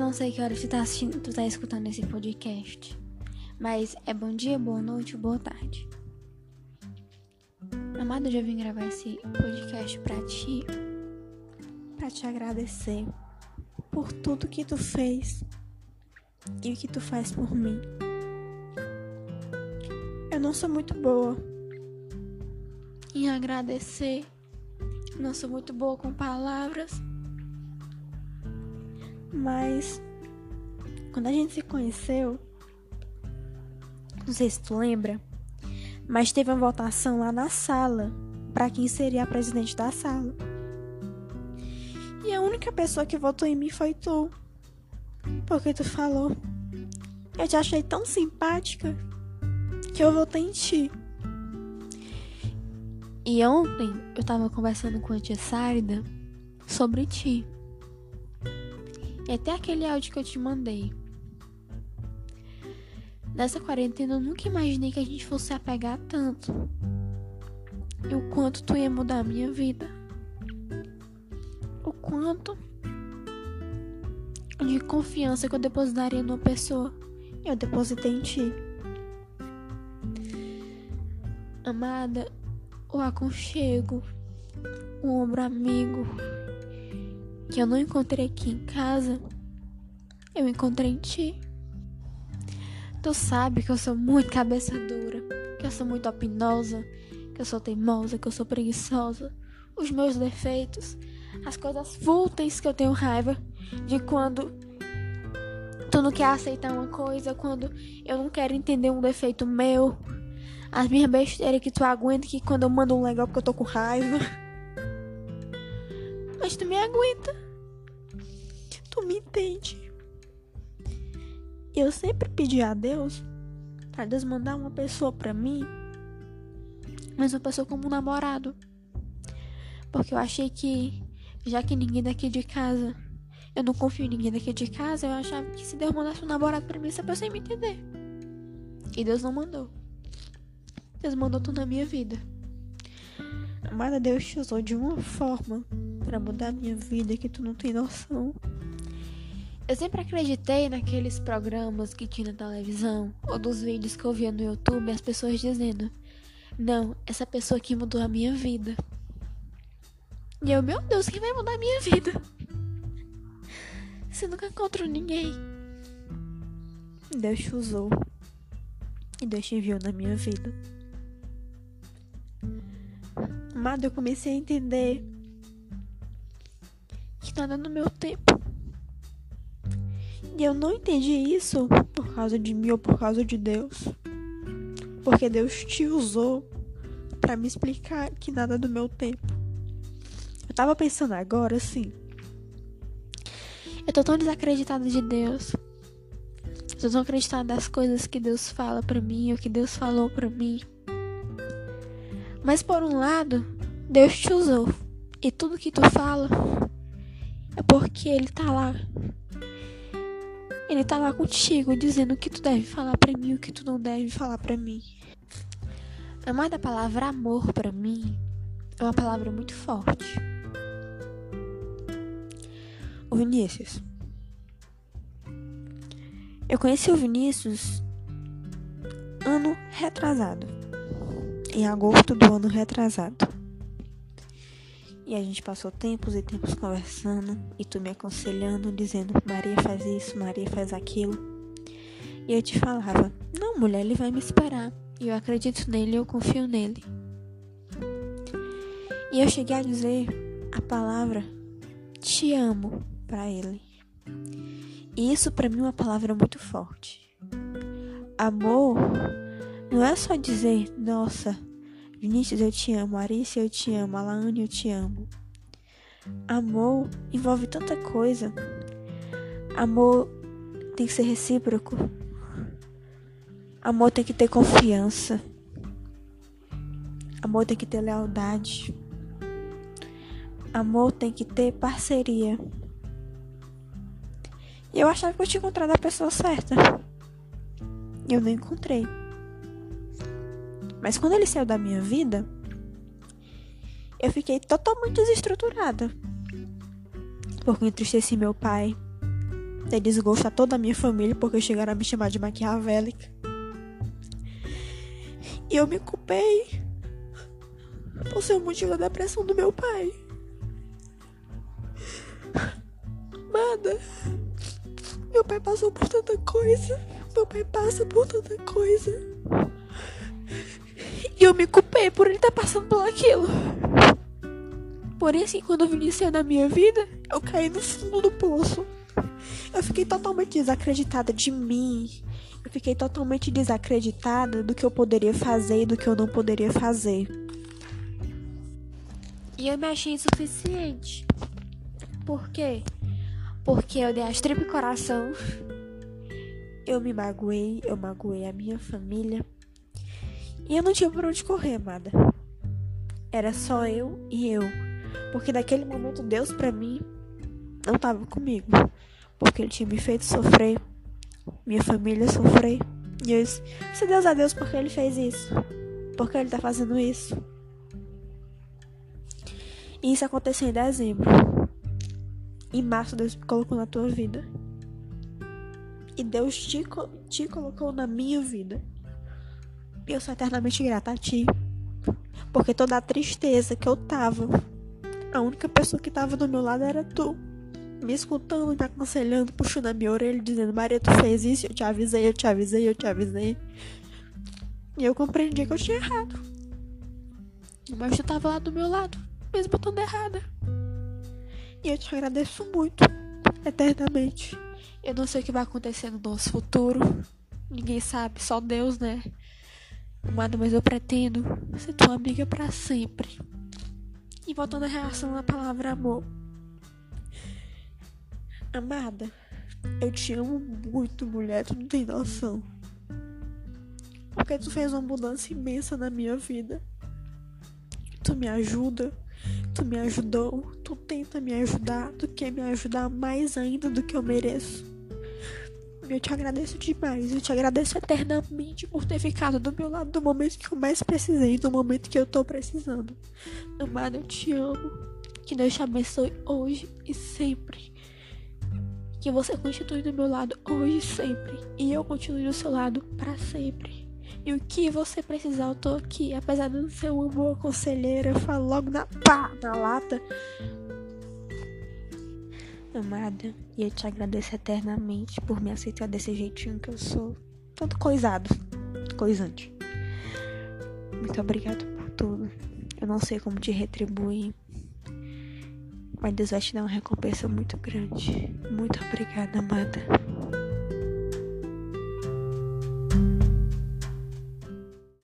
não sei que hora tu tá assistindo, tu tá escutando esse podcast. Mas é bom dia, boa noite, boa tarde. Amado, eu já vim gravar esse podcast pra ti. Pra te agradecer por tudo que tu fez e o que tu faz por mim. Eu não sou muito boa em agradecer. Não sou muito boa com palavras. Mas quando a gente se conheceu, não sei se tu lembra, mas teve uma votação lá na sala para quem seria a presidente da sala. E a única pessoa que votou em mim foi tu. Porque tu falou. Eu te achei tão simpática que eu votei em ti. E ontem eu tava conversando com a tia Sárida sobre ti. E até aquele áudio que eu te mandei. Nessa quarentena eu nunca imaginei que a gente fosse se apegar tanto. E o quanto tu ia mudar a minha vida. O quanto de confiança que eu depositaria numa pessoa. Eu depositei em ti. Amada, o aconchego, o ombro amigo que eu não encontrei aqui em casa, eu encontrei em ti. Tu sabe que eu sou muito cabeça dura, que eu sou muito opinosa, que eu sou teimosa, que eu sou preguiçosa, os meus defeitos, as coisas fúteis que eu tenho raiva de quando tu não quer aceitar uma coisa, quando eu não quero entender um defeito meu, as minhas besteiras que tu aguenta que quando eu mando um legal porque eu tô com raiva. Mas tu me aguenta. Tu me entende. Eu sempre pedi a Deus para Deus mandar uma pessoa para mim, mas uma pessoa como um namorado. Porque eu achei que, já que ninguém daqui de casa, eu não confio em ninguém daqui de casa, eu achava que se Deus mandasse um namorado para mim, essa pessoa ia me entender. E Deus não mandou. Deus mandou tu na minha vida. Amada, Deus te usou de uma forma para mudar a minha vida que tu não tem noção. Eu sempre acreditei naqueles programas que tinha na televisão ou dos vídeos que eu via no YouTube, as pessoas dizendo: Não, essa pessoa aqui mudou a minha vida. E eu, meu Deus, quem vai mudar a minha vida? Você nunca encontrou ninguém. Deus te usou. E Deus te enviou na minha vida. Amado, eu comecei a entender nada no meu tempo. E eu não entendi isso por causa de mim ou por causa de Deus. Porque Deus te usou para me explicar que nada do meu tempo. Eu tava pensando agora assim. Eu tô tão desacreditada de Deus. Eu tô tão acreditada das coisas que Deus fala para mim, o que Deus falou para mim. Mas por um lado, Deus te usou. E tudo que tu fala é porque Ele tá lá. Ele tá lá contigo, dizendo o que tu deve falar para mim e o que tu não deve falar para mim. Amada, a palavra amor para mim é uma palavra muito forte. O Vinícius. Eu conheci o Vinícius ano retrasado em agosto do ano retrasado. E a gente passou tempos e tempos conversando e tu me aconselhando, dizendo: Maria faz isso, Maria faz aquilo. E eu te falava: Não, mulher, ele vai me esperar. E eu acredito nele, eu confio nele. E eu cheguei a dizer a palavra te amo para ele. E isso para mim é uma palavra muito forte. Amor não é só dizer, nossa, Vinícius, eu te amo, Arícia, eu te amo, Alaane, eu te amo. Amor envolve tanta coisa. Amor tem que ser recíproco. Amor tem que ter confiança. Amor tem que ter lealdade. Amor tem que ter parceria. E eu achava que eu tinha encontrado a pessoa certa. E eu não encontrei. Mas quando ele saiu da minha vida, eu fiquei totalmente desestruturada. Porque eu entristeci meu pai. de desgostar toda a minha família porque chegaram a me chamar de maquiavélica. E eu me culpei por ser o motivo da depressão do meu pai. Amada, meu pai passou por tanta coisa. Meu pai passa por tanta coisa. E eu me culpei por ele estar tá passando por aquilo. Porém, assim, quando eu iniciei na minha vida, eu caí no fundo do poço. Eu fiquei totalmente desacreditada de mim. Eu fiquei totalmente desacreditada do que eu poderia fazer e do que eu não poderia fazer. E eu me achei insuficiente. Por quê? Porque eu dei as tripas coração. Eu me magoei, eu magoei a minha família. E eu não tinha por onde correr, amada. Era só eu e eu. Porque naquele momento Deus para mim não tava comigo. Porque ele tinha me feito sofrer, minha família sofrer. E eu disse, se Deus é Deus porque ele fez isso. Porque ele tá fazendo isso. E isso aconteceu em dezembro. Em março Deus me colocou na tua vida. E Deus te, te colocou na minha vida. E eu sou eternamente grata a ti. Porque toda a tristeza que eu tava, a única pessoa que tava do meu lado era tu. Me escutando, me aconselhando, puxando a minha orelha, dizendo: Maria, tu fez isso, eu te avisei, eu te avisei, eu te avisei. E eu compreendi que eu tinha errado. Mas tu tava lá do meu lado, mesmo estando errada. E eu te agradeço muito, eternamente. Eu não sei o que vai acontecer no nosso futuro. Ninguém sabe, só Deus, né? Amado, mas eu pretendo ser tua amiga para sempre. E voltando à reação na palavra amor. Amada, eu te amo muito, mulher, tu não tem noção. Porque tu fez uma mudança imensa na minha vida. Tu me ajuda, tu me ajudou, tu tenta me ajudar, tu quer me ajudar mais ainda do que eu mereço. Eu te agradeço demais, eu te agradeço eternamente por ter ficado do meu lado no momento que eu mais precisei, no momento que eu tô precisando. Amada, eu te amo. Que Deus te abençoe hoje e sempre. Que você continue do meu lado hoje e sempre. E eu continue do seu lado para sempre. E o que você precisar, eu tô aqui. Apesar de não ser uma boa conselheira, eu falo logo na pá, na lata. Amada, e eu te agradeço eternamente por me aceitar desse jeitinho que eu sou. Todo coisado, coisante. Muito obrigado por tudo. Eu não sei como te retribuir. Mas Deus vai te dar uma recompensa muito grande. Muito obrigada, amada.